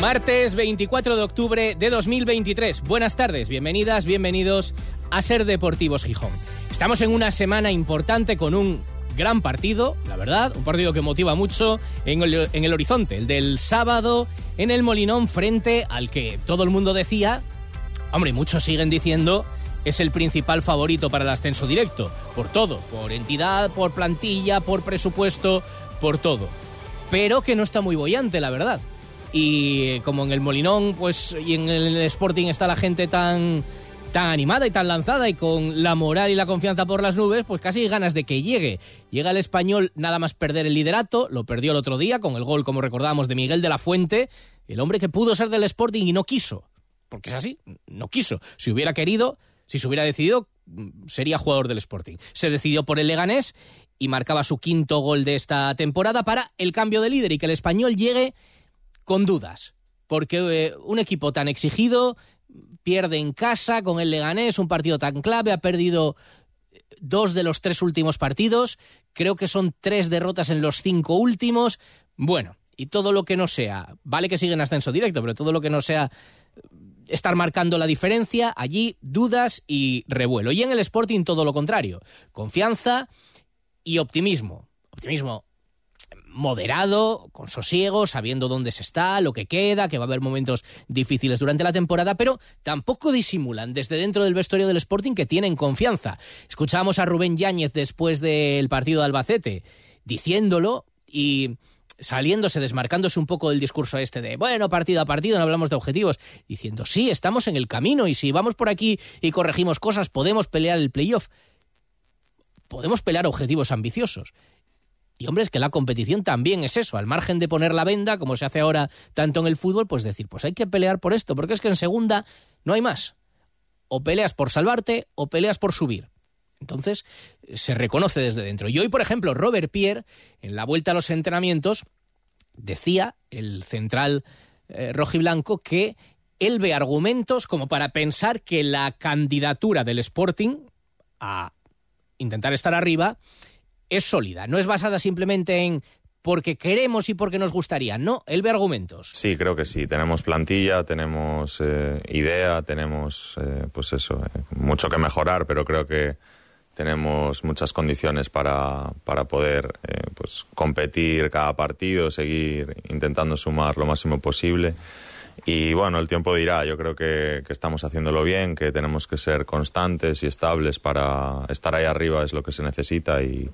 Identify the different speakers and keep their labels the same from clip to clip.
Speaker 1: Martes 24 de octubre de 2023. Buenas tardes, bienvenidas, bienvenidos a Ser Deportivos Gijón. Estamos en una semana importante con un gran partido, la verdad, un partido que motiva mucho en el, horizonte, el del sábado en el Molinón frente al que todo el mundo decía, hombre, muchos siguen diciendo es el principal favorito para el ascenso directo, por todo, por entidad, por plantilla, por presupuesto, por todo. Pero que no está muy bollante, la verdad y como en el Molinón pues y en el Sporting está la gente tan tan animada y tan lanzada y con la moral y la confianza por las nubes, pues casi hay ganas de que llegue. Llega el español nada más perder el liderato, lo perdió el otro día con el gol, como recordábamos, de Miguel de la Fuente, el hombre que pudo ser del Sporting y no quiso, porque es así, no quiso. Si hubiera querido, si se hubiera decidido, sería jugador del Sporting. Se decidió por el Leganés y marcaba su quinto gol de esta temporada para el cambio de líder y que el español llegue con dudas, porque eh, un equipo tan exigido pierde en casa con el Leganés, un partido tan clave, ha perdido eh, dos de los tres últimos partidos, creo que son tres derrotas en los cinco últimos. Bueno, y todo lo que no sea, vale que siguen ascenso directo, pero todo lo que no sea eh, estar marcando la diferencia, allí dudas y revuelo. Y en el Sporting todo lo contrario, confianza y optimismo. Optimismo moderado, con sosiego, sabiendo dónde se está, lo que queda, que va a haber momentos difíciles durante la temporada, pero tampoco disimulan desde dentro del vestuario del Sporting que tienen confianza. Escuchábamos a Rubén Yáñez después del partido de Albacete diciéndolo y saliéndose, desmarcándose un poco del discurso este de, bueno, partido a partido, no hablamos de objetivos, diciendo, sí, estamos en el camino y si vamos por aquí y corregimos cosas, podemos pelear el playoff. Podemos pelear objetivos ambiciosos. Y hombre, es que la competición también es eso, al margen de poner la venda, como se hace ahora tanto en el fútbol, pues decir, pues hay que pelear por esto, porque es que en segunda no hay más. O peleas por salvarte o peleas por subir. Entonces, se reconoce desde dentro. Y hoy, por ejemplo, Robert Pierre, en la vuelta a los entrenamientos, decía, el central eh, rojiblanco, que él ve argumentos como para pensar que la candidatura del Sporting a intentar estar arriba es sólida, no es basada simplemente en porque queremos y porque nos gustaría. No, él ve argumentos.
Speaker 2: Sí, creo que sí. Tenemos plantilla, tenemos eh, idea, tenemos, eh, pues eso, eh, mucho que mejorar, pero creo que tenemos muchas condiciones para, para poder pues competir cada partido, seguir intentando sumar lo máximo posible. Y bueno, el tiempo dirá, yo creo que, estamos haciéndolo bien, que tenemos que ser constantes y estables para estar ahí arriba, es lo que se necesita y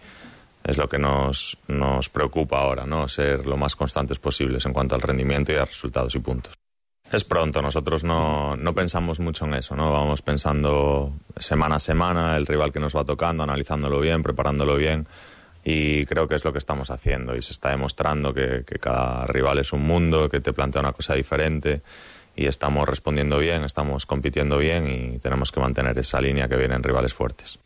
Speaker 2: es lo que nos, nos preocupa ahora, ¿no? Ser lo más constantes posibles en cuanto al rendimiento y a resultados y puntos. Es pronto, nosotros no, no pensamos mucho en eso, ¿no? Vamos pensando semana a semana, el rival que nos va tocando, analizándolo bien, preparándolo bien y creo que es lo que estamos haciendo y se está demostrando que, cada rival es un mundo, que te plantea una cosa diferente y estamos respondiendo bien, estamos compitiendo bien y tenemos que mantener esa línea que vienen rivales fuertes.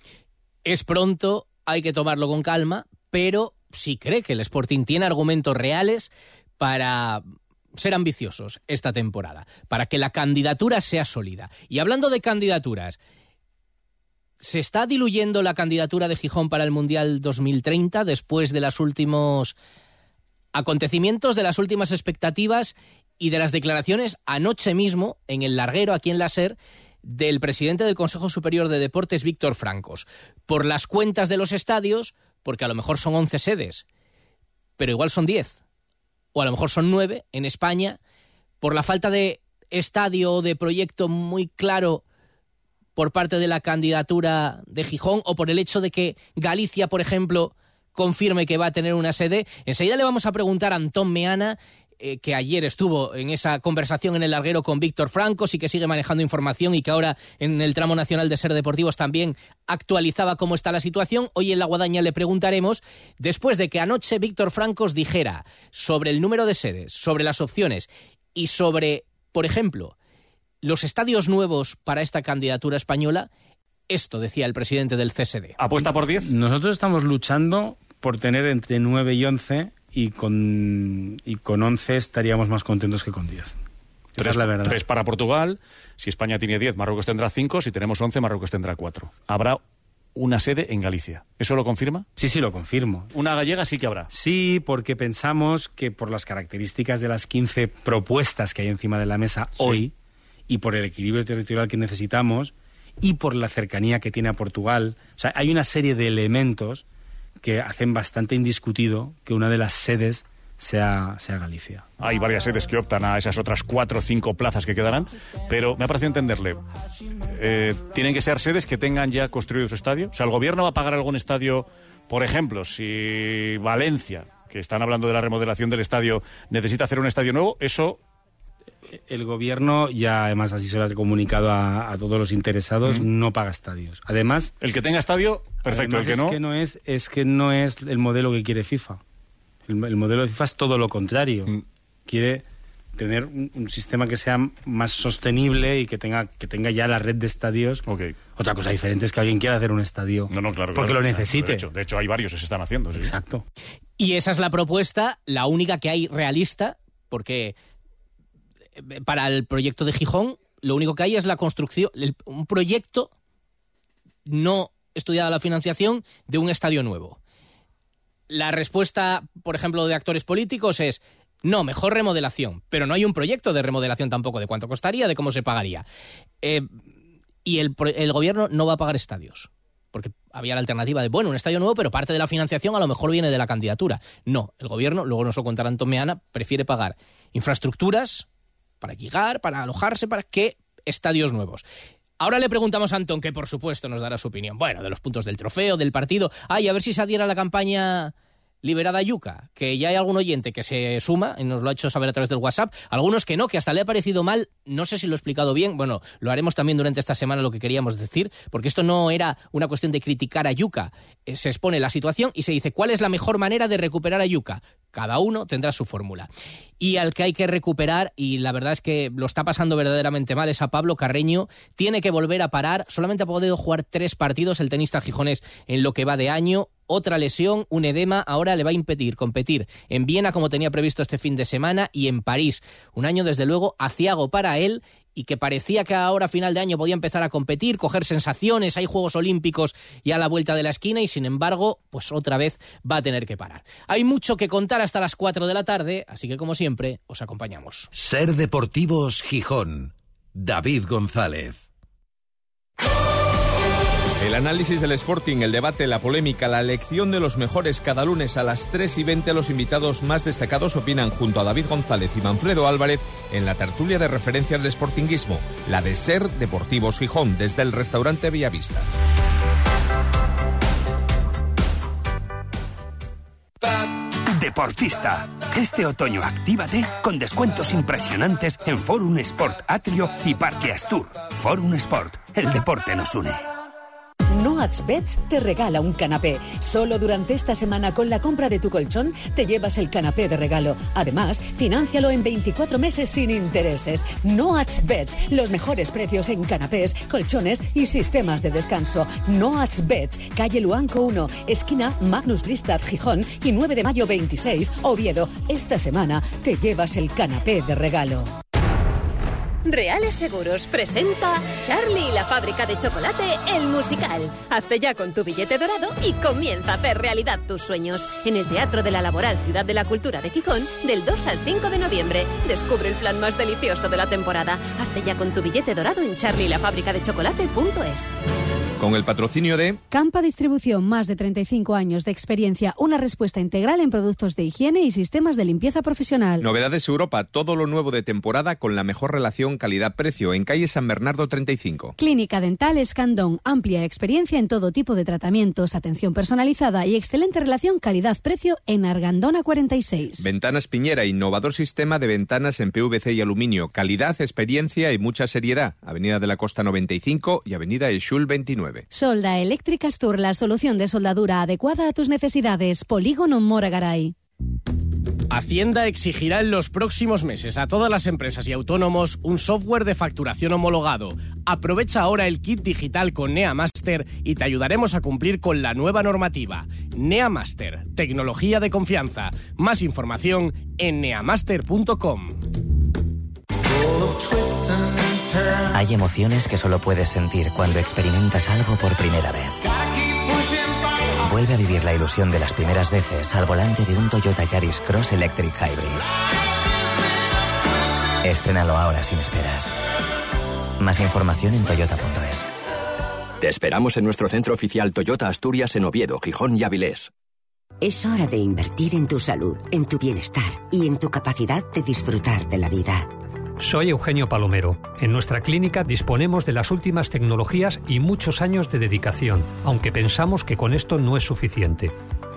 Speaker 1: Es pronto, hay que tomarlo con calma, pero si cree que el Sporting tiene argumentos reales para ser ambiciosos esta temporada, para que la candidatura sea sólida. Y hablando de candidaturas, ¿Se está diluyendo la candidatura de Gijón para el Mundial 2030 después de los últimos acontecimientos, de las últimas expectativas y de las declaraciones anoche mismo en el larguero aquí en la SER del presidente del Consejo Superior de Deportes, Víctor Francos? Por las cuentas de los estadios, porque a lo mejor son 11 sedes, pero igual son 10, o a lo mejor son 9 en España, por la falta de estadio o de proyecto muy claro por parte de la candidatura de Gijón o por el hecho de que Galicia, por ejemplo, confirme que va a tener una sede. Enseguida le vamos a preguntar a Antón Meana, eh, que ayer estuvo en esa conversación en el larguero con Víctor Francos y que sigue manejando información y que ahora en el tramo nacional de Ser Deportivos también actualizaba cómo está la situación. Hoy en La Guadaña le preguntaremos, después de que anoche Víctor Francos dijera sobre el número de sedes, sobre las opciones y sobre, por ejemplo, los estadios nuevos para esta candidatura española, esto, decía el presidente del CSD.
Speaker 3: ¿Apuesta por 10?
Speaker 4: Nosotros estamos luchando por tener entre 9 y 11 y con, y con 11 estaríamos más contentos que con 10. Esa
Speaker 3: Tres,
Speaker 4: es la verdad.
Speaker 3: tres para Portugal. Si España tiene 10, Marruecos tendrá 5. Si tenemos 11, Marruecos tendrá 4. Habrá una sede en Galicia. ¿Eso lo confirma?
Speaker 4: Sí, sí, lo confirmo.
Speaker 3: Una gallega sí que habrá.
Speaker 4: Sí, porque pensamos que por las características de las 15 propuestas que hay encima de la mesa hoy y por el equilibrio territorial que necesitamos y por la cercanía que tiene a Portugal, o sea, hay una serie de elementos que hacen bastante indiscutido que una de las sedes sea, sea Galicia.
Speaker 3: Hay varias sedes que optan a esas otras cuatro o cinco plazas que quedarán, pero me ha parecido entenderle. Eh, ¿Tienen que ser sedes que tengan ya construido su estadio? O sea, ¿el gobierno va a pagar algún estadio, por ejemplo, si Valencia, que están hablando de la remodelación del estadio, necesita hacer un estadio nuevo? Eso
Speaker 4: El gobierno, ya además así se lo ha comunicado a, a todos los interesados, no paga estadios. Además,
Speaker 3: El que tenga estadio, perfecto. el que no,
Speaker 4: es que no es, es que no es el modelo que quiere FIFA. El, el modelo de FIFA es todo lo contrario.
Speaker 3: Mm.
Speaker 4: Quiere tener un, un sistema que sea más sostenible y que tenga, que tenga ya la red de estadios. Otra cosa diferente es que alguien quiera hacer un estadio
Speaker 3: No, no, claro.
Speaker 4: porque
Speaker 3: claro,
Speaker 4: lo necesite.
Speaker 3: De hecho, de hecho, hay varios que se están haciendo. sí.
Speaker 4: Exacto.
Speaker 1: Y esa es la propuesta, la única que hay realista, porque para el proyecto de Gijón lo único que hay es la construcción, un proyecto no estudiada la financiación de un estadio nuevo. La respuesta, por ejemplo, de actores políticos es no, mejor remodelación, pero no hay un proyecto de remodelación tampoco de cuánto costaría, de cómo se pagaría. Eh, y el, el gobierno no va a pagar estadios. Porque había la alternativa de, bueno, un estadio nuevo, pero parte de la financiación a lo mejor viene de la candidatura. No, el gobierno, luego nos lo contará Antón Meana, prefiere pagar infraestructuras para llegar, para alojarse, para que estadios nuevos. Ahora le preguntamos a Antón, que por supuesto nos dará su opinión. Bueno, de los puntos del trofeo, del partido. Ay, a ver si se adhiera a la campaña liberada Yuca, que ya hay algún oyente que se suma y nos lo ha hecho saber a través del WhatsApp, algunos que no, que hasta le ha parecido mal, no sé si lo he explicado bien, bueno, lo haremos también durante esta semana lo que queríamos decir, porque esto no era una cuestión de criticar a Yuca, Eh, se expone la situación y se dice cuál es la mejor manera de recuperar a Yuca, cada uno tendrá su fórmula. Y al que hay que recuperar, y la verdad es que lo está pasando verdaderamente mal, es a Pablo Carreño, tiene que volver a parar, solamente ha podido jugar tres partidos el tenista gijonés en lo que va de año, otra lesión, un edema, ahora le va a impedir competir en Viena como tenía previsto este fin de semana y en París. Un año desde luego aciago para él y que parecía que ahora a final de año podía empezar a competir, coger sensaciones, hay Juegos Olímpicos y a la vuelta de la esquina y sin embargo, pues otra vez va a tener que parar. Hay mucho que contar hasta las 4 de la tarde, así que como siempre, os acompañamos.
Speaker 5: Ser Deportivos Gijón. David González.
Speaker 6: El análisis del Sporting, el debate, la polémica, la elección de los mejores cada lunes a las 3 y 20 los invitados más destacados opinan junto a David González y Manfredo Álvarez en la tertulia de referencia del Sportinguismo, la de Ser Deportivos Gijón, desde el restaurante Villavista.
Speaker 7: Deportista. Este otoño actívate con descuentos impresionantes en Forum Sport Atrio y Parque Astur. Forum Sport, el deporte nos une.
Speaker 8: Noats Beds te regala un canapé. Solo durante esta semana con la compra de tu colchón te llevas el canapé de regalo. Además, financialo en 24 meses sin intereses. Noats Beds, los mejores precios en canapés, colchones y sistemas de descanso. Noats Beds, calle Luanco 1, esquina Magnus Bristad Gijón y 9 de mayo 26, Oviedo. Esta semana te llevas el canapé de regalo.
Speaker 9: Reales Seguros presenta Charlie y la fábrica de chocolate, el musical. Hazte ya con tu billete dorado y comienza a hacer realidad tus sueños. En el Teatro de la Laboral Ciudad de la Cultura de Gijón, del 2 al 5 de noviembre. Descubre el plan más delicioso de la temporada. Hazte ya con tu billete dorado en charlielafabricadechocolate.es.
Speaker 6: Con el patrocinio de
Speaker 10: Campa Distribución, más de 35 años de experiencia, una respuesta integral en productos de higiene y sistemas de limpieza profesional.
Speaker 6: Novedades Europa, todo lo nuevo de temporada con la mejor relación calidad-precio en calle San Bernardo 35.
Speaker 10: Clínica Dental Escandón, amplia experiencia en todo tipo de tratamientos, atención personalizada y excelente relación calidad-precio en Argandona 46.
Speaker 6: Ventanas Piñera, innovador sistema de ventanas en PVC y aluminio, calidad, experiencia y mucha seriedad. Avenida de la Costa 95 y Avenida Eshul 29.
Speaker 10: Solda Eléctrica Astur, la solución de soldadura adecuada a tus necesidades. Polígono Moragaray.
Speaker 1: Hacienda exigirá en los próximos meses a todas las empresas y autónomos un software de facturación homologado. Aprovecha ahora el kit digital con NeaMaster y te ayudaremos a cumplir con la nueva normativa. NeaMaster, tecnología de confianza. Más información en neamaster.com.
Speaker 11: Hay emociones que solo puedes sentir cuando experimentas algo por primera vez. Vuelve a vivir la ilusión de las primeras veces al volante de un Toyota Yaris Cross Electric Hybrid. Estrénalo ahora sin esperas. Más información en toyota.es.
Speaker 12: Te esperamos en nuestro centro oficial Toyota Asturias en Oviedo, Gijón y Avilés.
Speaker 13: Es hora de invertir en tu salud, en tu bienestar y en tu capacidad de disfrutar de la vida.
Speaker 14: Soy Eugenio Palomero. En nuestra clínica disponemos de las últimas tecnologías y muchos años de dedicación, aunque pensamos que con esto no es suficiente.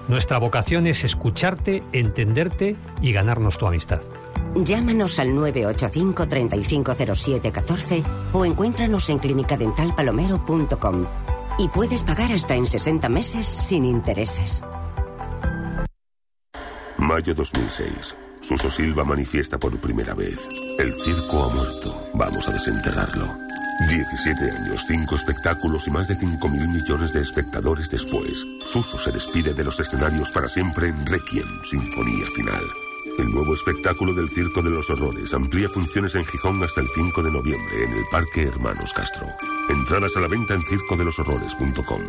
Speaker 14: Nuestra vocación es escucharte, entenderte y ganarnos tu amistad.
Speaker 13: Llámanos al 985 350714 o encuéntranos en clinicadentalpalomero.com y puedes pagar hasta en 60 meses sin intereses.
Speaker 15: Mayo 2006. Suso Silva manifiesta por primera vez. El circo ha muerto. Vamos a desenterrarlo. 17 años, 5 espectáculos y más de 5 mil millones de espectadores después. Suso se despide de los escenarios para siempre en Requiem, Sinfonía Final. El nuevo espectáculo del Circo de los Horrores amplía funciones en Gijón hasta el 5 de noviembre en el Parque Hermanos Castro. Entradas a la venta en circodeloshorrores.com.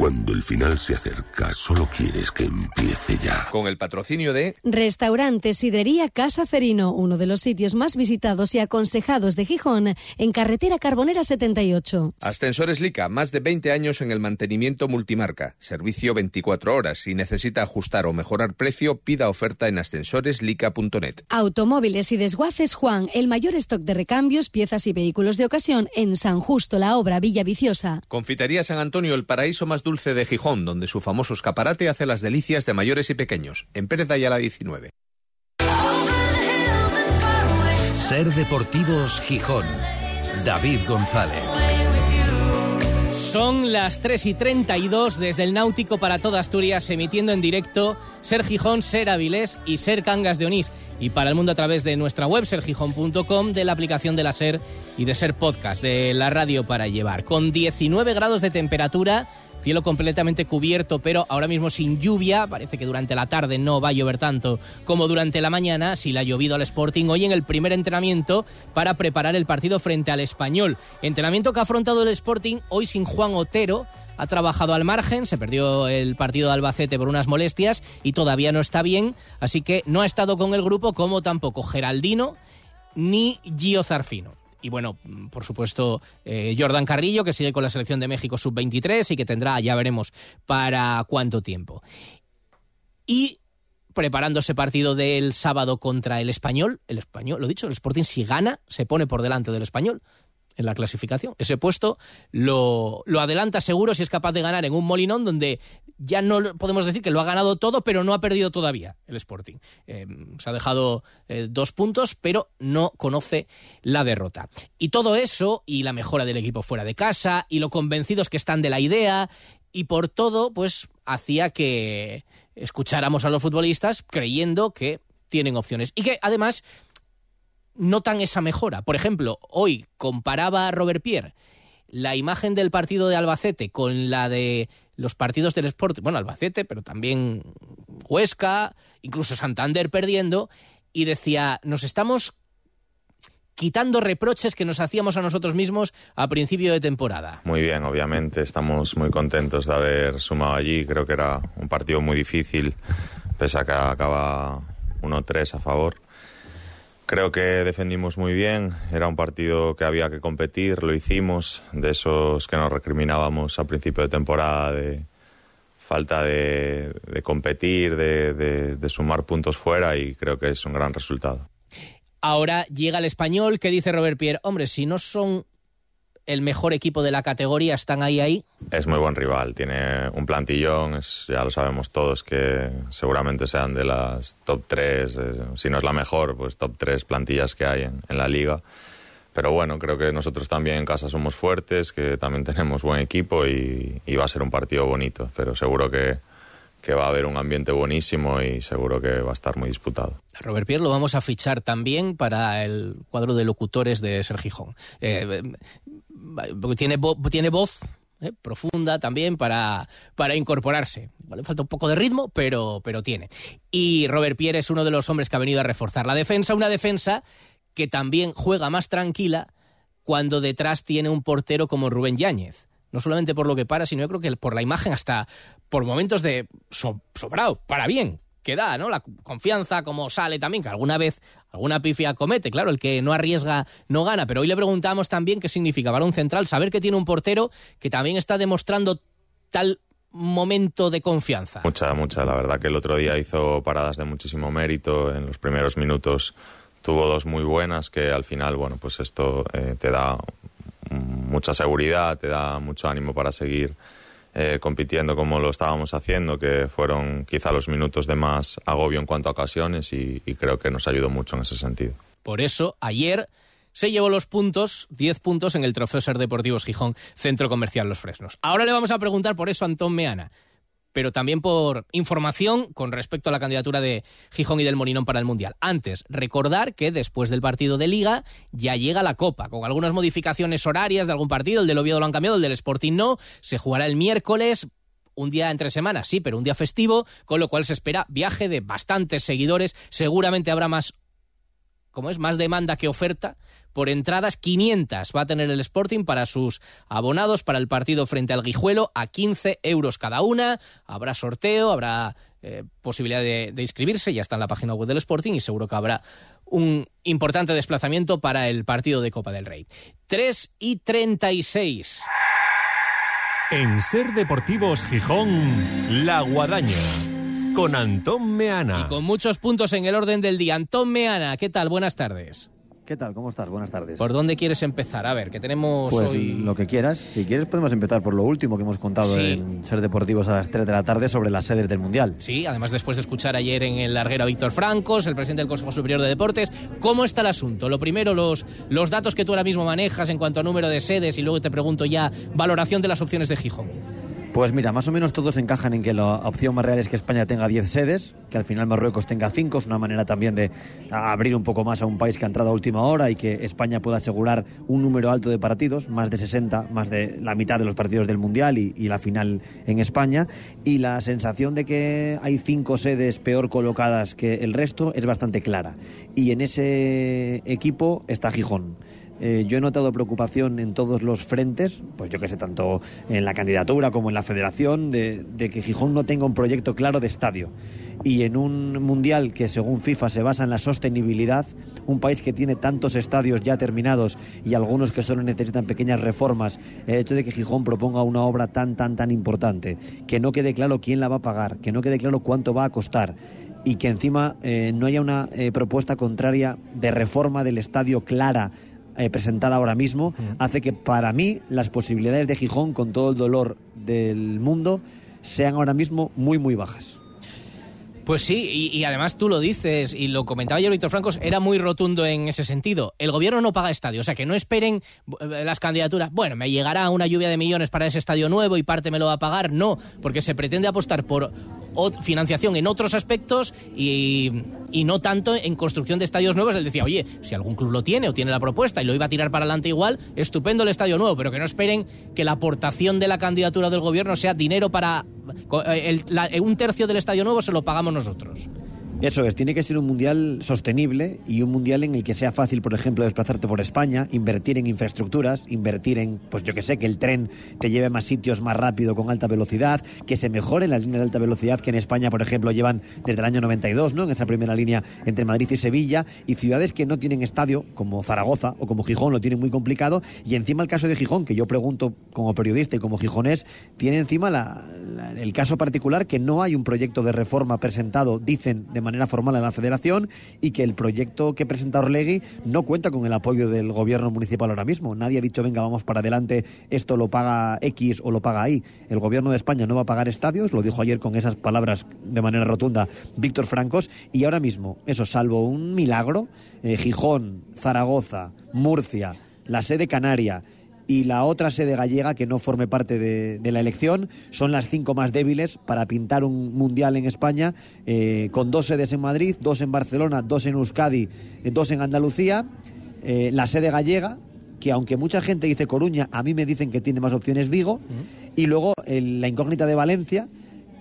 Speaker 15: Cuando el final se acerca, solo quieres que empiece ya.
Speaker 6: Con el patrocinio de
Speaker 10: Restaurante Sidrería Casa Cerino, uno de los sitios más visitados y aconsejados de Gijón, en carretera Carbonera 78.
Speaker 6: Ascensores Lica, más de 20 años en el mantenimiento multimarca. Servicio 24 horas. Si necesita ajustar o mejorar precio, pida oferta en ascensoreslica.net.
Speaker 10: Automóviles y desguaces Juan, el mayor stock de recambios, piezas y vehículos de ocasión en San Justo, la obra Villa Viciosa.
Speaker 6: Confitería San Antonio, el paraíso más dulce de Gijón, donde su famoso escaparate hace las delicias de mayores y pequeños. En Pérez de Ayala 19.
Speaker 5: Ser Deportivos Gijón. David González.
Speaker 1: Son las 3 y 32 desde el Náutico para toda Asturias, emitiendo en directo Ser Gijón, Ser Avilés y Ser Cangas de Onís. Y para el mundo a través de nuestra web, sergijón.com, de la aplicación de la Ser y de Ser Podcast, de la radio para llevar. Con 19 grados de temperatura, cielo completamente cubierto, pero ahora mismo sin lluvia. Parece que durante la tarde no va a llover tanto como durante la mañana. Si le ha llovido al Sporting hoy en el primer entrenamiento para preparar el partido frente al Español. Entrenamiento que ha afrontado el Sporting hoy sin Juan Otero. Ha trabajado al margen, se perdió el partido de Albacete por unas molestias y todavía no está bien, así que no ha estado con el grupo como tampoco Geraldino ni Gio Zarfino. Y bueno, por supuesto, eh, Jordan Carrillo, que sigue con la selección de México sub-23 y que tendrá, ya veremos, para cuánto tiempo. Y preparando ese partido del sábado contra el español, el español, lo dicho, el Sporting si gana, se pone por delante del español en la clasificación. Ese puesto lo, lo, adelanta seguro si es capaz de ganar en un Molinón donde ya no podemos decir que lo ha ganado todo, pero no ha perdido todavía el Sporting. Eh, se ha dejado eh, dos puntos, pero no conoce la derrota. Y todo eso, y la mejora del equipo fuera de casa, y lo convencidos que están de la idea, y por todo, pues hacía que escucháramos a los futbolistas creyendo que tienen opciones. Y que además notan esa mejora. Por ejemplo, hoy comparaba a Robert Pierre la imagen del partido de Albacete con la de los partidos del Sport, bueno, Albacete, pero también Huesca, incluso Santander perdiendo, y decía, nos estamos quitando reproches que nos hacíamos a nosotros mismos a principio de temporada.
Speaker 2: Muy bien, obviamente, estamos muy contentos de haber sumado allí, creo que era un partido muy difícil, pese a que acaba 1-3 a favor. Creo que defendimos muy bien, era un partido que había que competir, lo hicimos, de esos que nos recriminábamos a principio de temporada, de falta de, competir, de, de, de, sumar puntos fuera y creo que es un gran resultado.
Speaker 1: Ahora llega el español que dice Robert Pierre, hombre, si no son el mejor equipo de la categoría, están ahí ahí.
Speaker 2: Es muy buen rival, tiene un plantillón, es, ya lo sabemos todos que seguramente sean de las top 3, eh, si no es la mejor, pues top 3 plantillas que hay en, en, la liga. Pero bueno, creo que nosotros también en casa somos fuertes, que también tenemos buen equipo y, y va a ser un partido bonito, pero seguro que, que va a haber un ambiente buenísimo y seguro que va a estar muy disputado.
Speaker 1: A Robert Pierre lo vamos a fichar también para el cuadro de locutores de Ser Gijón. Eh, tiene, tiene voz eh, profunda también para, para incorporarse. Falta un poco de ritmo, pero, pero tiene. Y Robert Pierre es uno de los hombres que ha venido a reforzar la defensa, una defensa que también juega más tranquila cuando detrás tiene un portero como Rubén Yáñez. No solamente por lo que para, sino yo creo que por la imagen hasta por momentos de sobrado, para bien, que da, ¿no? La confianza, como sale también, que alguna vez alguna pifia comete. Claro, el que no arriesga no gana. Pero hoy le preguntamos también qué significa balón central, saber que tiene un portero que también está demostrando tal momento de confianza.
Speaker 2: Mucha, mucha. La verdad que el otro día hizo paradas de muchísimo mérito. En los primeros minutos tuvo dos muy buenas que al final, bueno, pues esto eh, te da mucha seguridad, te da mucho ánimo para seguir eh, compitiendo como lo estábamos haciendo, que fueron quizá los minutos de más agobio en cuanto a ocasiones y, creo que nos ayudó mucho en ese sentido.
Speaker 1: Por eso, ayer se llevó los puntos, 10 puntos en el Trofeo Ser Deportivos Gijón, Centro Comercial Los Fresnos. Ahora le vamos a preguntar por eso a Antón Meana pero también por información con respecto a la candidatura de Gijón y del Morinón para el Mundial. Antes, recordar que después del partido de Liga ya llega la Copa, con algunas modificaciones horarias de algún partido, el del Oviedo lo han cambiado, el del Sporting no, se jugará el miércoles, un día entre semanas, sí, pero un día festivo, con lo cual se espera viaje de bastantes seguidores, seguramente habrá más como es más demanda que oferta, por entradas 500 va a tener el Sporting para sus abonados para el partido frente al Guijuelo a 15 euros cada una. Habrá sorteo, habrá eh, posibilidad de, de, inscribirse, ya está en la página web del Sporting y seguro que habrá un importante desplazamiento para el partido de Copa del Rey. 3 y 36.
Speaker 5: En Ser Deportivos Gijón, La Guadaña con Antón Meana.
Speaker 1: Y con muchos puntos en el orden del día. Antón Meana, ¿qué tal? Buenas tardes.
Speaker 16: ¿Qué tal? ¿Cómo estás? Buenas tardes.
Speaker 1: ¿Por dónde quieres empezar? A ver, que tenemos
Speaker 16: pues
Speaker 1: hoy...
Speaker 16: lo que quieras. Si quieres podemos empezar por lo último que hemos contado en Ser Deportivos a las 3 de la tarde sobre las sedes del Mundial.
Speaker 1: Sí, además después de escuchar ayer en el larguero a Víctor Francos, el presidente del Consejo Superior de Deportes, ¿cómo está el asunto? Lo primero, los, los datos que tú ahora mismo manejas en cuanto a número de sedes y luego te pregunto ya valoración de las opciones de Gijón.
Speaker 16: Pues mira, más o menos todos encajan en que la opción más real es que España tenga 10 sedes, que al final Marruecos tenga 5, es una manera también de abrir un poco más a un país que ha entrado a última hora y que España pueda asegurar un número alto de partidos, más de 60, más de la mitad de los partidos del Mundial y, la final en España. Y la sensación de que hay 5 sedes peor colocadas que el resto es bastante clara. Y en ese equipo está Gijón. Eh, yo he notado preocupación en todos los frentes, pues yo que sé, tanto en la candidatura como en la federación, de, que Gijón no tenga un proyecto claro de estadio. Y en un mundial que según FIFA se basa en la sostenibilidad, un país que tiene tantos estadios ya terminados y algunos que solo necesitan pequeñas reformas, el hecho de que Gijón proponga una obra tan, tan, tan importante, que no quede claro quién la va a pagar, que no quede claro cuánto va a costar y que encima eh, no haya una eh, propuesta contraria de reforma del estadio clara eh, presentada ahora mismo, hace que para mí las posibilidades de Gijón, con todo el dolor del mundo, sean ahora mismo muy, muy bajas.
Speaker 1: Pues sí, y, además tú lo dices, y lo comentaba ayer Víctor Francos, era muy rotundo en ese sentido. El gobierno no paga estadio, o sea que no esperen eh, las candidaturas. Bueno, me llegará una lluvia de millones para ese estadio nuevo y parte me lo va a pagar. No, porque se pretende apostar por financiación en otros aspectos y, no tanto en construcción de estadios nuevos. Él decía, oye, si algún club lo tiene o tiene la propuesta y lo iba a tirar para adelante igual, estupendo el estadio nuevo, pero que no esperen que la aportación de la candidatura del gobierno sea dinero para... Eh, un tercio del estadio nuevo se lo pagamos nosotros.
Speaker 16: Eso es, tiene que ser un mundial sostenible y un mundial en el que sea fácil, por ejemplo, desplazarte por España, invertir en infraestructuras, invertir en, pues yo que sé, que el tren te lleve a más sitios más rápido con alta velocidad, que se mejoren las líneas de alta velocidad que en España, por ejemplo, llevan desde el año 92, ¿no? En esa primera línea entre Madrid y Sevilla, y ciudades que no tienen estadio, como Zaragoza o como Gijón, lo tienen muy complicado, y encima el caso de Gijón, que yo pregunto como periodista y como gijonés, tiene encima el caso particular que no hay un proyecto de reforma presentado, dicen de manera manera formal a la federación y que el proyecto que presenta Orlegui no cuenta con el apoyo del gobierno municipal ahora mismo. Nadie ha dicho, venga, vamos para adelante, esto lo paga X o lo paga Y. El gobierno de España no va a pagar estadios, lo dijo ayer con esas palabras de manera rotunda Víctor Francos, y ahora mismo, eso, salvo un milagro, eh, Gijón, Zaragoza, Murcia, la sede canaria, y la otra sede gallega que no forme parte de, de la elección. Son las cinco más débiles para pintar un mundial en España, eh, con dos sedes en Madrid, dos en Barcelona, dos en Euskadi, eh, dos en Andalucía. Eh, la sede gallega, que aunque mucha gente dice Coruña, a mí me dicen que tiene más opciones Vigo. Y luego el- la incógnita de Valencia,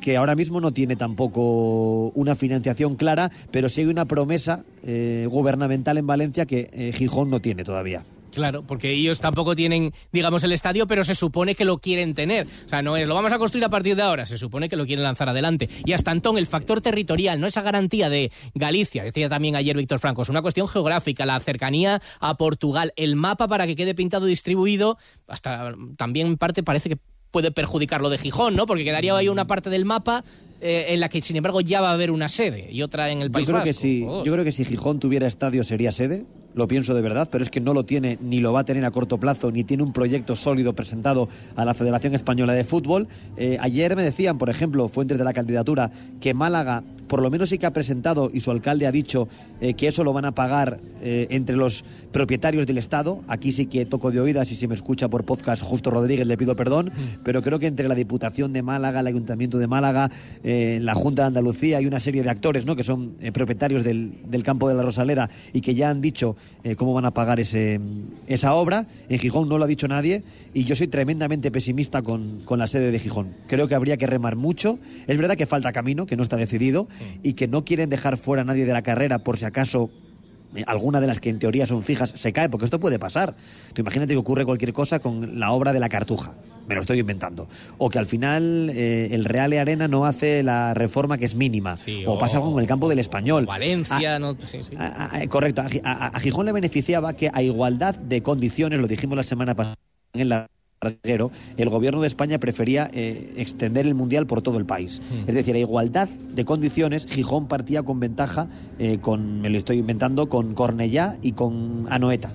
Speaker 16: que ahora mismo no tiene tampoco una financiación clara, pero sí hay una promesa eh, gubernamental en Valencia que eh, Gijón no tiene todavía.
Speaker 1: Claro, porque ellos tampoco tienen, digamos, el estadio, pero se supone que lo quieren tener. O sea, no es, lo vamos a construir a partir de ahora, se supone que lo quieren lanzar adelante. Y hasta Antón, el factor territorial, no esa garantía de Galicia, decía también ayer Víctor Franco, es una cuestión geográfica, la cercanía a Portugal, el mapa para que quede pintado y distribuido, hasta también en parte parece que puede perjudicar lo de Gijón, ¿no? Porque quedaría ahí una parte del mapa eh, en la que, sin embargo, ya va a haber una sede y otra en el
Speaker 16: Yo
Speaker 1: País
Speaker 16: creo, que si, yo creo que si Gijón tuviera estadio sería sede, lo pienso de verdad, pero es que no lo tiene ni lo va a tener a corto plazo, ni tiene un proyecto sólido presentado a la Federación Española de Fútbol. Eh, ayer me decían, por ejemplo, fuentes de la candidatura, que Málaga por lo menos sí que ha presentado y su alcalde ha dicho eh, que eso lo van a pagar eh, entre los propietarios del Estado. Aquí sí que toco de oídas y si me escucha por podcast Justo Rodríguez le pido perdón, pero creo que entre la Diputación de Málaga, el Ayuntamiento de Málaga, eh, la Junta de Andalucía y una serie de actores ¿no? que son eh, propietarios del, del campo de la Rosaleda y que ya han dicho eh, cómo van a pagar ese, esa obra. En Gijón no lo ha dicho nadie y yo soy tremendamente pesimista con, con la sede de Gijón. Creo que habría que remar mucho. Es verdad que falta camino, que no está decidido y que no quieren dejar fuera a nadie de la carrera por si acaso alguna de las que en teoría son fijas se cae, porque esto puede pasar. Tú imagínate que ocurre cualquier cosa con la obra de la Cartuja, me lo estoy inventando. O que al final eh, el Real Arena no hace la reforma que es mínima. o,
Speaker 1: o-
Speaker 16: pasa algo con el campo del español.
Speaker 1: Valencia, no, sí, sí.
Speaker 16: A- a- correcto, a, Gi- a- a Gijón le beneficiaba que a igualdad de condiciones, lo dijimos la semana pasada en el el gobierno de España prefería eh, extender el mundial por todo el país. Es decir, a igualdad de condiciones, Gijón partía con ventaja, eh, con, me lo estoy inventando, con Cornellá y con Anoeta.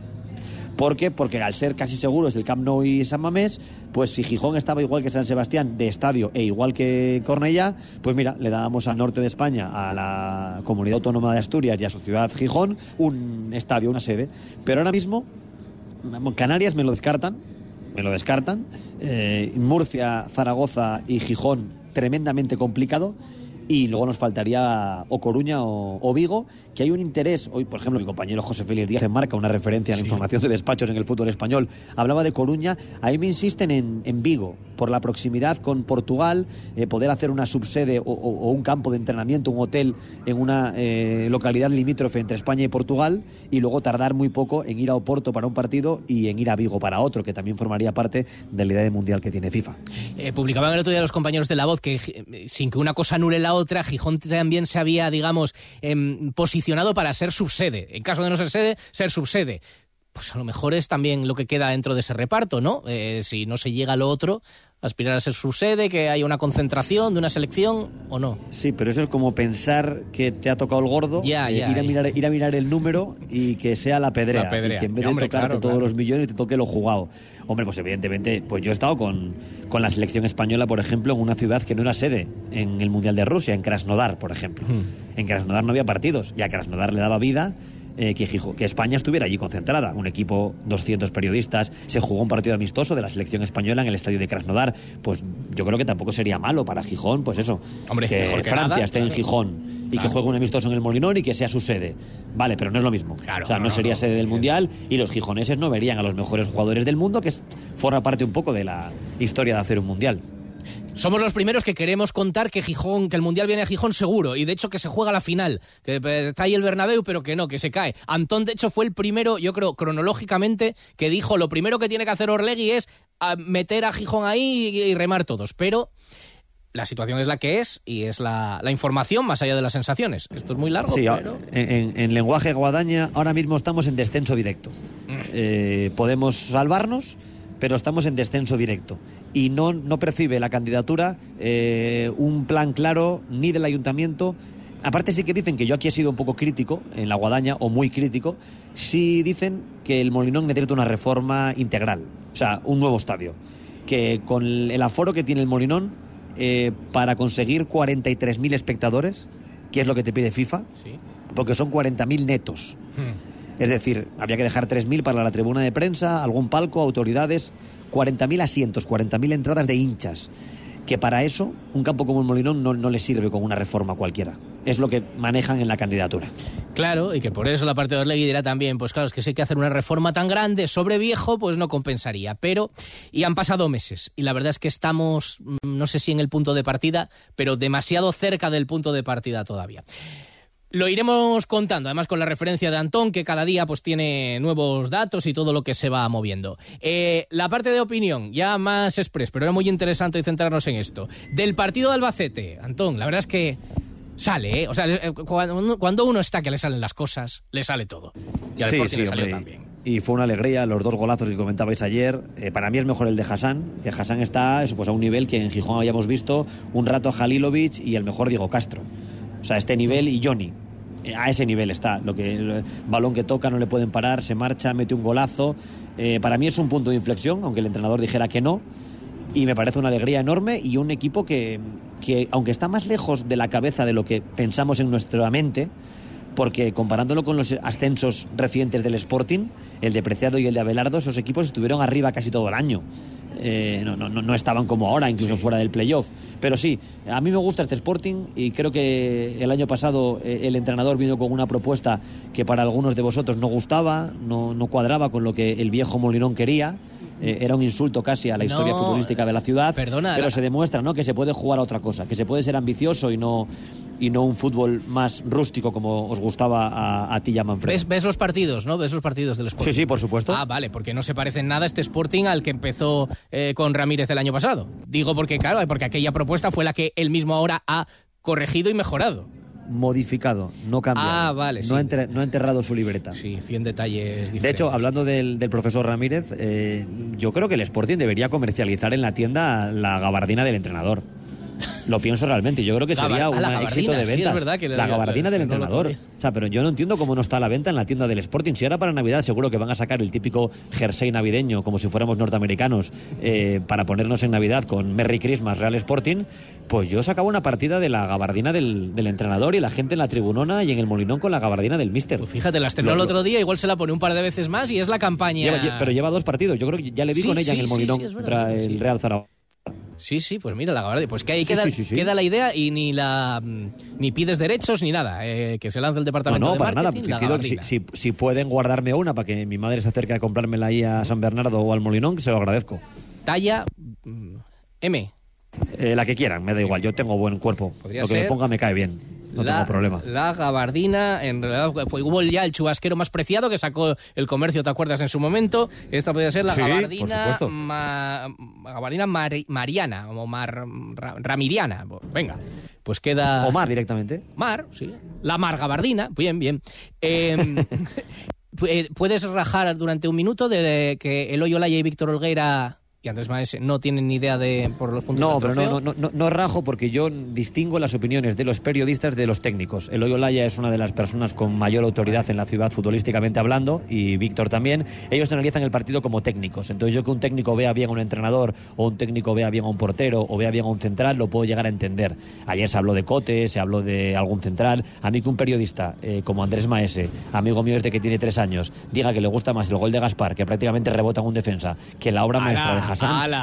Speaker 16: ¿Por qué? Porque al ser casi seguros el Camp Nou y San Mamés, pues si Gijón estaba igual que San Sebastián de estadio e igual que Cornellá, pues mira, le dábamos al norte de España, a la Comunidad Autónoma de Asturias y a su ciudad Gijón, un estadio, una sede. Pero ahora mismo, Canarias me lo descartan, me lo descartan. Eh, Murcia, Zaragoza y Gijón, tremendamente complicado. Y luego nos faltaría o Coruña o, o Vigo, que hay un interés. Hoy, por ejemplo, mi compañero José Félix Díaz en marca una referencia a la información de despachos en el fútbol español. Hablaba de Coruña. Ahí me insisten en, en Vigo, por la proximidad con Portugal, eh, poder hacer una subsede o, o- o un campo de entrenamiento, un hotel en una eh, localidad limítrofe entre España y Portugal, y luego tardar muy poco en ir a Oporto para un partido y en ir a Vigo para otro, que también formaría parte de la idea de mundial que tiene FIFA.
Speaker 1: Eh, publicaban el otro día los compañeros de La Voz que sin que una cosa anule la otra, Gijón también se había, digamos, em, para ser subsede. En caso de no ser sede, ser subsede. Pues a lo mejor es también lo que queda dentro de ese reparto, ¿no? Eh, si no se llega a lo otro, aspirar a ser subsede, que haya una concentración de una selección o no.
Speaker 16: Sí, pero eso es como pensar que te ha tocado el gordo, eh,
Speaker 1: ya,
Speaker 16: ir, a mirar, ir a mirar el número y que sea la pedrea.
Speaker 1: La pedrea.
Speaker 16: Y que en vez de
Speaker 1: Hombre,
Speaker 16: tocarte
Speaker 1: claro,
Speaker 16: todos
Speaker 1: claro.
Speaker 16: los millones te toque lo jugado. Hombre, pues evidentemente, pues yo he estado con, con la selección española, por ejemplo, en una ciudad que no era sede en el Mundial de Rusia, en Krasnodar, por ejemplo. En Krasnodar no había partidos y a Krasnodar le daba vida eh, que, que España estuviera allí concentrada. Un equipo, 200 periodistas, se jugó un partido amistoso de la selección española en el estadio de Krasnodar. Pues yo creo que tampoco sería malo para Gijón, pues eso.
Speaker 1: Hombre,
Speaker 16: que
Speaker 1: mejor que
Speaker 16: Francia
Speaker 1: nada,
Speaker 16: esté en. Gijón y que
Speaker 1: Claro.
Speaker 16: juegue un amistoso en el Molinón y que sea su sede. Vale, pero no es lo mismo. o sea, no,
Speaker 1: no,
Speaker 16: sería
Speaker 1: no,
Speaker 16: sede del Mundial y los gijoneses no verían a los mejores jugadores del mundo, que es- forma parte un poco de la historia de hacer un Mundial.
Speaker 1: Somos los primeros que queremos contar que Gijón, que el Mundial viene a Gijón seguro, y de hecho que se juega la final, que eh, está ahí el Bernabéu, pero que no, que se cae. Antón, de hecho, fue el primero, yo creo, cronológicamente, que dijo lo primero que tiene que hacer Orlegui es ah, meter a Gijón ahí y remar todos, pero la situación es la que es y es la, la información más allá de las sensaciones. Esto es muy largo,
Speaker 16: Sí,
Speaker 1: pero...
Speaker 16: en, en- en lenguaje guadaña, ahora mismo estamos en descenso directo. Eh, podemos salvarnos, pero estamos en descenso directo. Y no, no percibe la candidatura eh, un plan claro ni del ayuntamiento. Aparte sí que dicen que yo aquí he sido un poco crítico en la guadaña, o muy crítico, sí dicen que el Molinón necesita una reforma integral, o sea, un nuevo estadio. Que con el aforo que tiene el Molinón, eh, para conseguir 43.000 espectadores, que es lo que te pide FIFA, porque son 40.000 netos. Es decir, había que dejar 3.000 para la tribuna de prensa, algún palco, autoridades, 40.000 asientos, 40.000 entradas de hinchas. Que para eso, un campo como el Molinón no, no le sirve con una reforma cualquiera. Es lo que manejan en la candidatura.
Speaker 1: Claro, y que por eso la parte de Orlegui dirá también, pues claro, es que si hay que hacer una reforma tan grande sobre viejo, pues no compensaría. Pero, y han pasado meses, y la verdad es que estamos, mm, no sé si en el punto de partida, pero demasiado cerca del punto de partida todavía. Lo iremos contando, además con la referencia de Antón, que cada día pues tiene nuevos datos y todo lo que se va moviendo. Eh, la parte de opinión, ya más express, pero era muy interesante centrarnos en esto. Del partido de Albacete, Antón, la verdad es que sale, ¿eh? O sea, eh, cuando uno- está que le salen las cosas, le sale todo. Y al
Speaker 16: Sí,
Speaker 1: Sporting
Speaker 16: sí,
Speaker 1: le salió también.
Speaker 16: Y fue una alegría los dos golazos que comentabais ayer. Eh, para mí es mejor el de Hassan, que Hassan está eso, pues, a un nivel que en Gijón habíamos visto un rato a Halilovic y el mejor Diego Castro. O sea, este nivel y Johnny. Eh, A ese nivel está. Lo que balón que toca no le pueden parar, se marcha, mete un golazo. Eh, para mí es un punto de inflexión, aunque el entrenador dijera que no. Y me parece una alegría enorme y un equipo que, que, aunque está más lejos de la cabeza de lo que pensamos en nuestra mente, porque comparándolo con los ascensos recientes del Sporting, el de Preciado y el de Abelardo, esos equipos estuvieron arriba casi todo el año. Eh, no, no, no- estaban como ahora, incluso fuera del playoff. Pero sí, a mí me gusta este Sporting y creo que el año pasado eh, el entrenador vino con una propuesta que para algunos de vosotros no gustaba, no, no cuadraba con lo que el viejo Molinón quería. Eh, era un insulto casi a la historia futbolística de la ciudad.
Speaker 1: perdona,
Speaker 16: pero
Speaker 1: la-
Speaker 16: se demuestra ¿no? que se puede jugar a otra cosa, que se puede ser ambicioso y no, y no un fútbol más rústico como os gustaba a, a ti y a Manfredo.
Speaker 1: ¿Ves, ves los partidos, ¿no? ¿Ves los partidos del Sporting?
Speaker 16: Sí, sí, por supuesto.
Speaker 1: Ah, vale, porque no se parece en nada este Sporting al que empezó eh, con Ramírez el año pasado. Digo porque, claro, porque aquella propuesta fue la que él mismo ahora ha corregido y mejorado.
Speaker 16: Modificado, no cambiado.
Speaker 1: Ah, vale,
Speaker 16: No,
Speaker 1: sí.
Speaker 16: enter- no ha enterrado su libreta.
Speaker 1: Sí, 100 detalles diferentes.
Speaker 16: De hecho, hablando del, del profesor Ramírez, eh, yo creo que el Sporting debería comercializar en la tienda la gabardina del entrenador. Lo pienso realmente. Yo creo que sería un éxito de
Speaker 1: sí, es
Speaker 16: ventas.
Speaker 1: verdad que
Speaker 16: la gabardina del entrenador. O sea, pero yo no entiendo cómo no está a la venta en la tienda del Sporting. Si ahora para Navidad seguro que van a sacar el típico jersey navideño, como si fuéramos norteamericanos, eh, para ponernos en Navidad con Merry Christmas Real Sporting, pues yo sacaba una partida de la gabardina del, del entrenador y la gente en la tribunona y en el Molinón con la gabardina del Mister.
Speaker 1: Pues Fíjate, la estrenó el otro día, igual se la pone un par de veces más y es la campaña.
Speaker 16: Lleva- pero lleva dos partidos. Yo creo que ya le vi
Speaker 1: Sí,
Speaker 16: con ella
Speaker 1: sí,
Speaker 16: en el Molinón
Speaker 1: verdad,
Speaker 16: contra el. Real Zaragoza.
Speaker 1: Sí, sí, pues mira, la gabardina. Pues que ahí
Speaker 16: Sí,
Speaker 1: queda,
Speaker 16: sí, sí, sí.
Speaker 1: queda la idea y ni la mm, ni pides derechos ni nada. eh, que se lance el
Speaker 16: No,
Speaker 1: departamento
Speaker 16: no,
Speaker 1: de
Speaker 16: para nada.
Speaker 1: marketing, la
Speaker 16: Pido si, si- si pueden guardarme una para que mi madre se acerque a comprármela ahí a San Bernardo o al Molinón, que se lo agradezco.
Speaker 1: Talla mm, M.
Speaker 16: Eh, la que quieran, me da igual. Yo tengo buen cuerpo. Lo que me
Speaker 1: ser
Speaker 16: ponga me cae bien. No
Speaker 1: la,
Speaker 16: tengo problema.
Speaker 1: La gabardina, en realidad fue hubo ya el chubasquero más preciado que sacó el comercio, ¿te acuerdas en su momento? Esta podría ser la
Speaker 16: Sí,
Speaker 1: gabardina, ma- gabardina mari- mariana o mar- ra- ramiriana. Venga, pues queda.
Speaker 16: O más directamente.
Speaker 1: Mar, sí. La mar gabardina, bien, bien. Eh, pu- eh, ¿Puedes rajar durante un minuto de que Eloy Olaya y Víctor Olguera y Andrés Maese no tienen ni idea de por los puntos
Speaker 16: No,
Speaker 1: del
Speaker 16: pero no, no, no, no, no rajo porque yo distingo las opiniones de los periodistas de los técnicos. Eloy Olaya es una de las personas con mayor autoridad en la ciudad futbolísticamente hablando y Víctor también. Ellos analizan el partido como técnicos. Entonces yo que un técnico vea bien a un entrenador o un técnico vea bien a un portero o vea bien a un central lo puedo llegar a entender. Ayer se habló de Cote, se habló de algún central. A mí que un periodista eh, como Andrés Maese, amigo mío desde que tiene tres años, diga que le gusta más el gol de Gaspar, que prácticamente rebota en un defensa, que la obra maestra de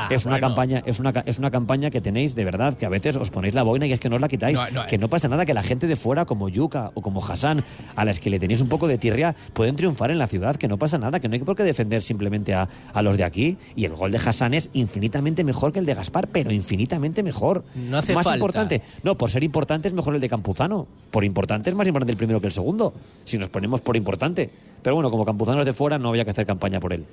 Speaker 16: Es una
Speaker 1: Bueno.
Speaker 16: campaña es una, es una campaña que tenéis de verdad, que a veces os ponéis la boina y es que no os la quitáis.
Speaker 1: No, no,
Speaker 16: que no pasa nada, que la gente de fuera, como Yuka o como Hassan, a las que le tenéis un poco de tirria, pueden triunfar en la ciudad, que no pasa nada, que no hay por qué defender simplemente a, a los de aquí. Y el gol de Hassan es infinitamente mejor que el de Gaspar, pero infinitamente mejor.
Speaker 1: No hace
Speaker 16: más
Speaker 1: falta.
Speaker 16: importante. No, por ser importante es mejor el de Campuzano. Por importante es más importante el primero que el segundo. Si nos ponemos por importante. Pero bueno, como Campuzano es de fuera, no había que hacer campaña por él.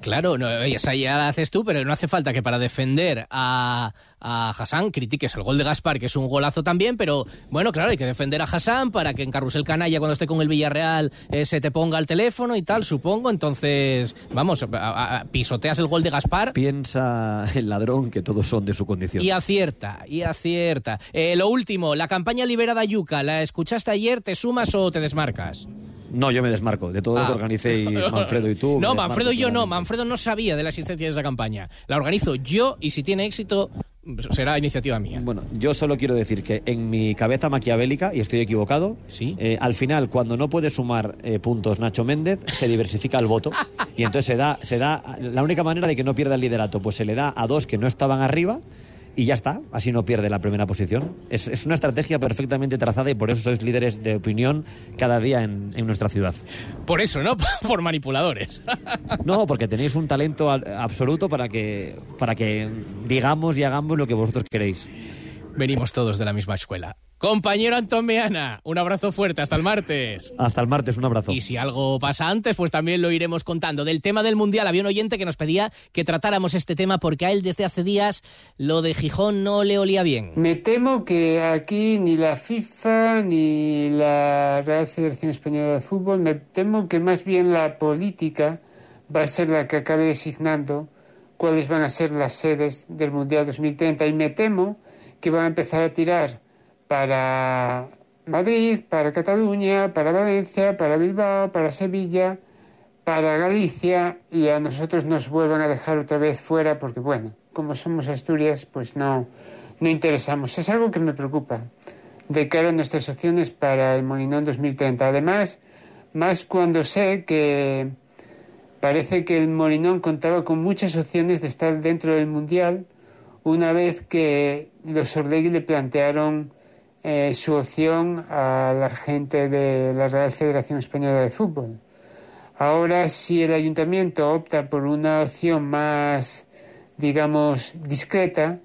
Speaker 1: Claro, no, esa ya la haces tú, pero no hace falta que para defender a, a Hassan critiques el gol de Gaspar, que es un golazo también, pero bueno, claro, hay que defender a Hassan para que en Carrusel Canalla, cuando esté con el Villarreal, eh, se te ponga al teléfono y tal, supongo. Entonces, vamos, a- a- pisoteas el gol de Gaspar
Speaker 16: Piensa el ladrón que todos son de su condición.
Speaker 1: y acierta, y acierta. Eh, lo último, la campaña liberada Yuca, ¿la escuchaste ayer? ¿Te sumas o te desmarcas?
Speaker 16: No, yo me desmarco. De todo lo
Speaker 1: Ah.
Speaker 16: que organicéis Manfredo y tú.
Speaker 1: No, Manfredo y yo no. Manfredo no sabía de la existencia de esa campaña. La organizo yo y si tiene éxito, será iniciativa mía.
Speaker 16: Bueno, yo solo quiero decir que en mi cabeza maquiavélica, y estoy equivocado, eh, al final, cuando no puede sumar eh, puntos Nacho Méndez, se diversifica el voto. y entonces se da, se da. La única manera de que no pierda el liderato, pues se le da a dos que no estaban arriba y ya está, así no pierde la primera posición. Es, es, una estrategia perfectamente trazada y por eso sois líderes de opinión cada día en, en nuestra ciudad.
Speaker 1: Por eso, ¿no? Por manipuladores.
Speaker 16: no, porque tenéis un talento absoluto para que, para que digamos y hagamos lo que vosotros queréis.
Speaker 1: Venimos todos de la misma escuela. Compañero Antón Meana, un abrazo fuerte, hasta el martes.
Speaker 16: Hasta el martes, un abrazo.
Speaker 1: Y si algo pasa antes, pues también lo iremos contando. Del tema del Mundial, había un oyente que nos pedía que tratáramos este tema porque a él desde hace días lo de Gijón no le olía bien.
Speaker 17: Me temo que aquí ni la FIFA ni la Real Federación Española de Fútbol, me temo que más bien la política va a ser la que acabe designando cuáles van a ser las sedes del Mundial 2030 y me temo que van a empezar a tirar para Madrid, para Cataluña, para Valencia, para Bilbao, para Sevilla, para Galicia y a nosotros nos vuelvan a dejar otra vez fuera porque, bueno, como somos Asturias, pues no, no interesamos. Es algo que me preocupa de cara a nuestras opciones para el Molinón 2030. Además, más cuando sé que parece que el Molinón contaba con muchas opciones de estar dentro del Mundial una vez que los Orlegui le plantearon eh, su opción a la gente de la Real Federación Española de Fútbol. Ahora, si el ayuntamiento opta por una opción más, digamos, discreta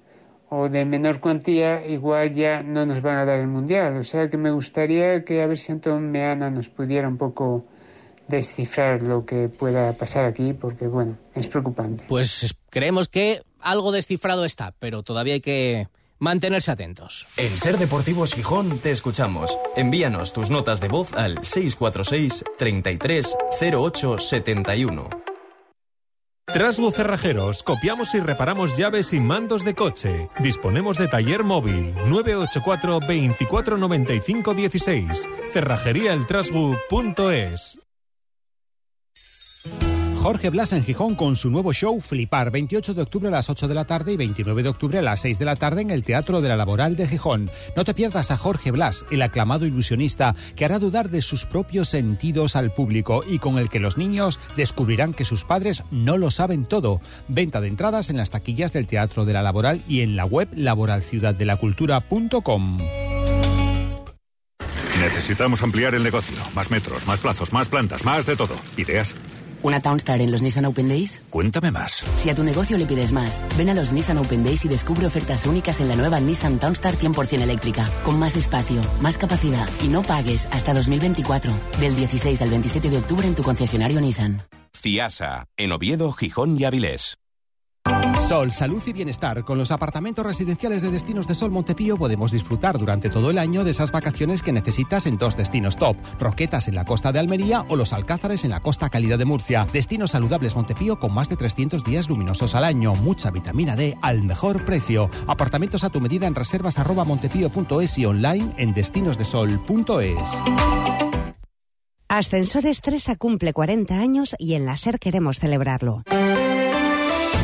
Speaker 17: o de menor cuantía, igual ya no nos van a dar el mundial. O sea que me gustaría que a ver si Antón Meana nos pudiera un poco descifrar lo que pueda pasar aquí, porque bueno, es preocupante.
Speaker 1: Pues creemos que algo descifrado está, pero todavía hay que mantenerse atentos.
Speaker 18: En Ser Deportivos Gijón te escuchamos. Envíanos tus notas de voz al 646 33 08 71.
Speaker 5: Trasbu Cerrajeros, copiamos y reparamos llaves y mandos de coche. Disponemos de taller móvil 984 24 95 16. Cerrajeríaeltrasbu.es.
Speaker 19: Jorge Blas en Gijón con su nuevo show Flipar, 28 de octubre a las 8 de la tarde y 29 de octubre a las 6 de la tarde en el Teatro de la Laboral de Gijón. No te pierdas a Jorge Blas, el aclamado ilusionista que hará dudar de sus propios sentidos al público y con el que los niños descubrirán que sus padres no lo saben todo. Venta de entradas en las taquillas del Teatro de la Laboral y en la web laboralciudaddelacultura.com.
Speaker 20: Necesitamos ampliar el negocio. Más metros, más plazos, más plantas, más de todo. ¿Ideas?
Speaker 21: ¿Una Townstar en los Nissan Open Days?
Speaker 20: Cuéntame más.
Speaker 21: Si a tu negocio le pides más, ven a los Nissan Open Days y descubre ofertas únicas en la nueva Nissan Townstar 100% eléctrica, con más espacio, más capacidad y no pagues hasta 2024, del 16 al 27 de octubre en tu concesionario Nissan.
Speaker 22: CIASA, en Oviedo, Gijón y Avilés.
Speaker 19: Sol, salud y bienestar. Con los apartamentos residenciales de Destinos de Sol Montepío podemos disfrutar durante todo el año de esas vacaciones que necesitas en dos destinos top. Roquetas en la costa de Almería o los Alcázares en la costa cálida de Murcia. Destinos saludables Montepío con más de 300 días luminosos al año. Mucha vitamina D al mejor precio. Apartamentos a tu medida en reservas arroba montepío.es y online en destinosdesol.es.
Speaker 23: Ascensores 3 cumple 40 años y en la SER queremos celebrarlo.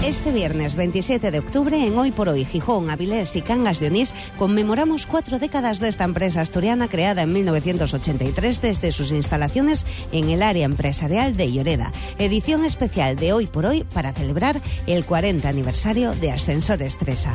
Speaker 23: Este viernes 27 de octubre, en Hoy por Hoy, Gijón, Avilés y Cangas de Onís, conmemoramos cuatro décadas de esta empresa asturiana creada en 1983 desde sus instalaciones en el área empresarial de Lloreda. Edición especial de Hoy por Hoy para celebrar el 40 aniversario de Ascensores Tresa.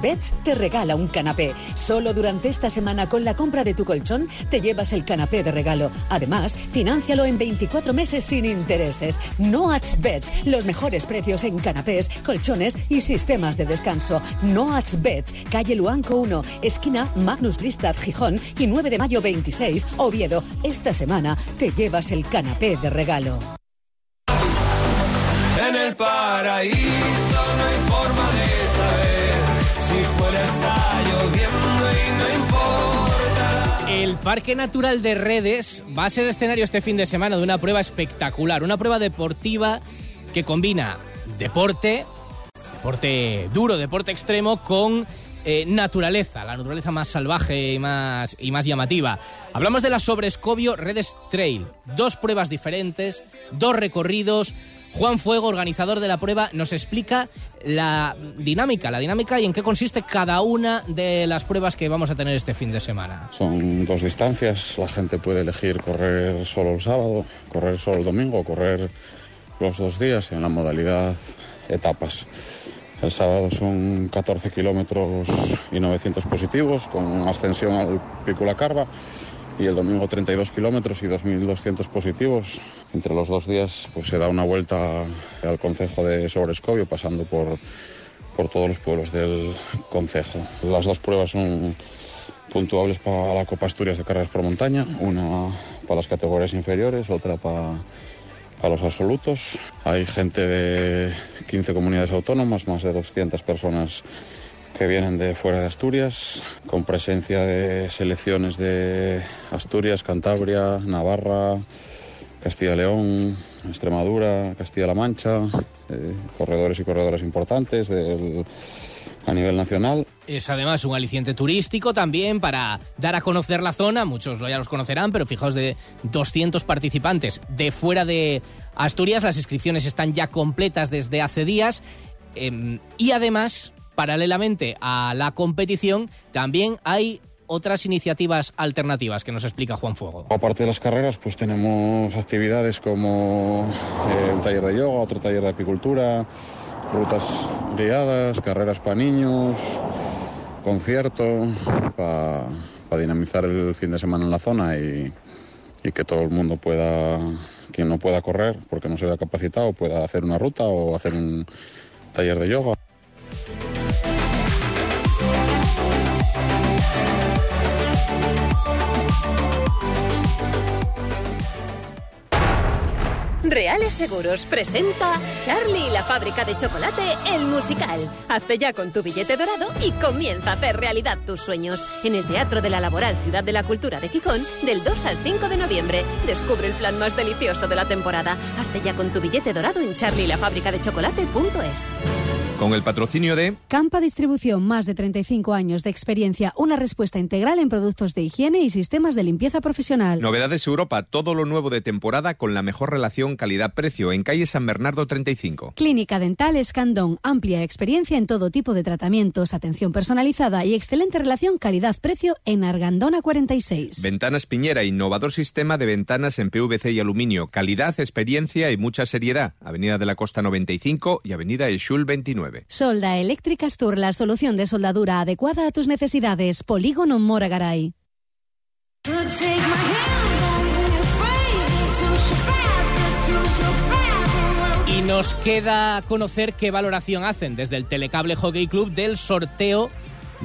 Speaker 24: Beds te regala un canapé. Solo durante esta semana con la compra de tu colchón te llevas el canapé de regalo. Además, financialo en 24 meses sin intereses. No Beds, los mejores precios en canapés, colchones y sistemas de descanso. No Beds, calle Luanco 1, esquina Magnus Listad Gijón y 9 de mayo 26, Oviedo. Esta semana te llevas el canapé de regalo.
Speaker 25: En el paraíso no hay saber
Speaker 1: El Parque Natural de Redes va a ser escenario este fin de semana de una prueba espectacular, una prueba deportiva que combina deporte, deporte duro, deporte extremo con eh, naturaleza, la naturaleza más salvaje y más, y más llamativa. Hablamos de la Sobrescobio Redes Trail, dos pruebas diferentes, dos recorridos. Juan Fuego, organizador de la prueba, nos explica la dinámica, la dinámica y en qué consiste cada una de las pruebas que vamos a tener este fin de semana.
Speaker 26: Son dos distancias, la gente puede elegir correr solo el sábado, correr solo el domingo correr los dos días en la modalidad etapas. El sábado son 14 kilómetros y 900 positivos con ascensión al Pico La Carva y el domingo 32 kilómetros y 2.200 positivos. Entre los dos días pues se da una vuelta al concejo de Sobrescobio pasando por, por todos los pueblos del concejo. Las dos pruebas son puntuables para la Copa Asturias de Carreras por Montaña, una para las categorías inferiores, otra para a los absolutos. Hay gente de 15 comunidades autónomas, más de 200 personas que vienen de fuera de Asturias, con presencia de selecciones de Asturias, Cantabria, Navarra, Castilla-León, Extremadura, Castilla-La Mancha, eh, corredores y corredoras importantes del a nivel nacional.
Speaker 1: Es además un aliciente turístico también para dar a conocer la zona, muchos ya los conocerán, pero fijaos de 200 participantes de fuera de Asturias, las inscripciones están ya completas desde hace días em, y además, paralelamente a la competición, también hay otras iniciativas alternativas que nos explica Juan Fuego.
Speaker 26: Aparte de las carreras, pues tenemos actividades como eh, un taller de yoga, otro taller de apicultura, rutas guiadas, carreras para niños, concierto, para dinamizar el fin de semana en la zona y, y, que todo el mundo pueda, quien no pueda correr porque no se vea capacitado, pueda hacer una ruta o hacer un taller de yoga.
Speaker 9: Reales Seguros presenta Charlie y la fábrica de chocolate, el musical. Hazte ya con tu billete dorado y comienza a hacer realidad tus sueños. En el Teatro de la Laboral Ciudad de la Cultura de Gijón, del 2 al 5 de noviembre. Descubre el plan más delicioso de la temporada. Hazte ya con tu billete dorado en charlielafabricadechocolate.es.
Speaker 6: Con el patrocinio de
Speaker 10: Campa Distribución, más de 35 años de experiencia, una respuesta integral en productos de higiene y sistemas de limpieza profesional.
Speaker 6: Novedades Europa, todo lo nuevo de temporada con la mejor relación calidad-precio en calle San Bernardo 35.
Speaker 10: Clínica Dental Escandón, amplia experiencia en todo tipo de tratamientos, atención personalizada y excelente relación calidad-precio en Argandona 46.
Speaker 6: Ventanas Piñera, innovador sistema de ventanas en PVC y aluminio, calidad, experiencia y mucha seriedad. Avenida de la Costa 95 y Avenida Eshul 29.
Speaker 10: Solda Eléctricas Tour, la solución de soldadura adecuada a tus necesidades. Polígono Moragaray.
Speaker 1: Y nos queda conocer qué valoración hacen desde el Telecable Hockey Club del sorteo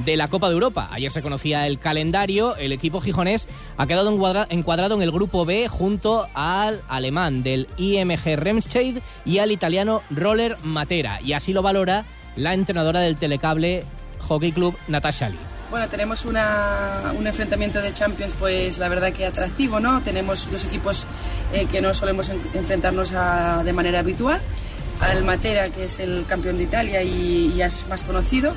Speaker 1: de la Copa de Europa. Ayer se conocía el calendario, el equipo gijonés ha quedado encuadrado en el grupo B junto al alemán del IMG Remscheid y al italiano Roller Matera. Y así lo valora la entrenadora del Telecable Hockey Club, Natasha Lee.
Speaker 27: Bueno, tenemos un enfrentamiento de Champions, pues la verdad que atractivo, ¿no? Tenemos dos equipos eh, que no solemos enfrentarnos de manera habitual. Al Matera, que es el campeón de Italia y, y es más conocido,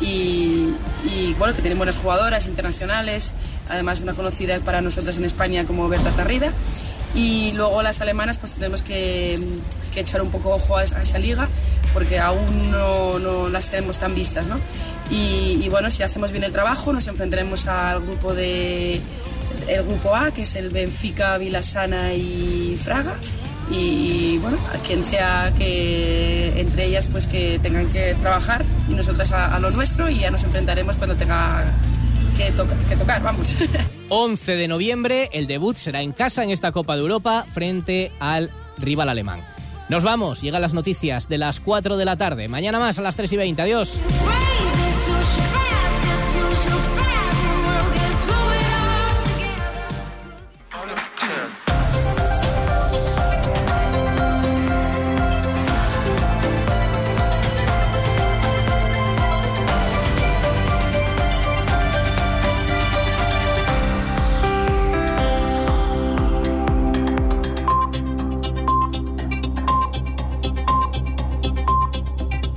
Speaker 27: y, bueno, que tienen buenas jugadoras internacionales, además una conocida para nosotros en España como Berta Tarrida. Y luego las alemanas pues tenemos que, echar un poco ojo a, esa liga porque aún no, no las tenemos tan vistas. ¿no? Y, bueno, si hacemos bien el trabajo nos enfrentaremos al grupo de el grupo A, que es el Benfica, Vilasana y Fraga y, bueno, a quien sea que entre ellas pues que tengan que trabajar y nosotras a, lo nuestro y ya nos enfrentaremos cuando tenga que tocar, vamos.
Speaker 1: 11 de noviembre, el debut será en casa en esta Copa de Europa frente al rival alemán. Nos vamos, llegan las noticias de las 4 de la tarde. Mañana más a las 3 y 20. Adiós.